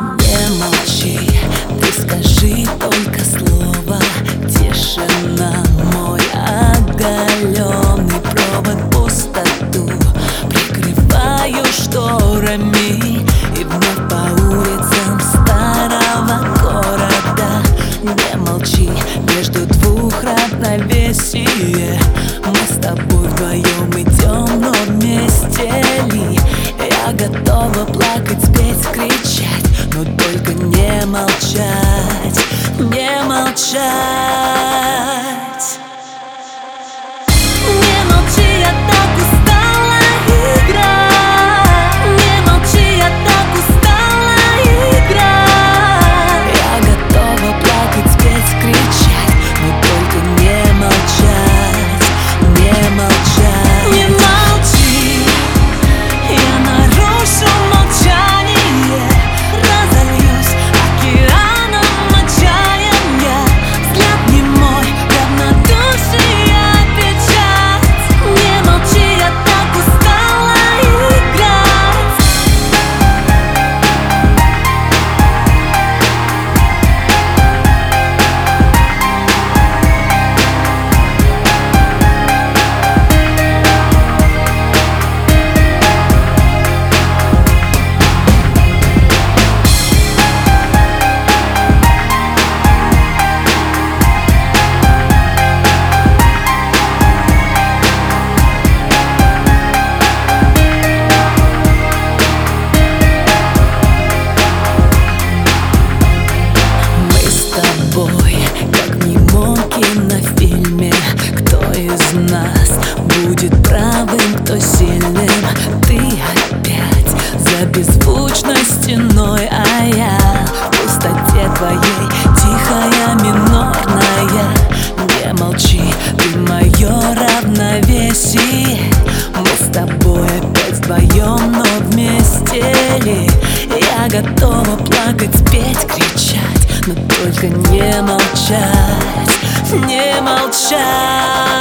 Не молчи, ты скажи только слово. Тишина, мой молчать, не молчать беззвучной стеной А я в пустоте твоей, тихая, минорная. Не молчи, ты мое равновесие. Мы с тобой опять вдвоем, но вместе ли? Я готова плакать, спеть, кричать Но только не молчать, не молчать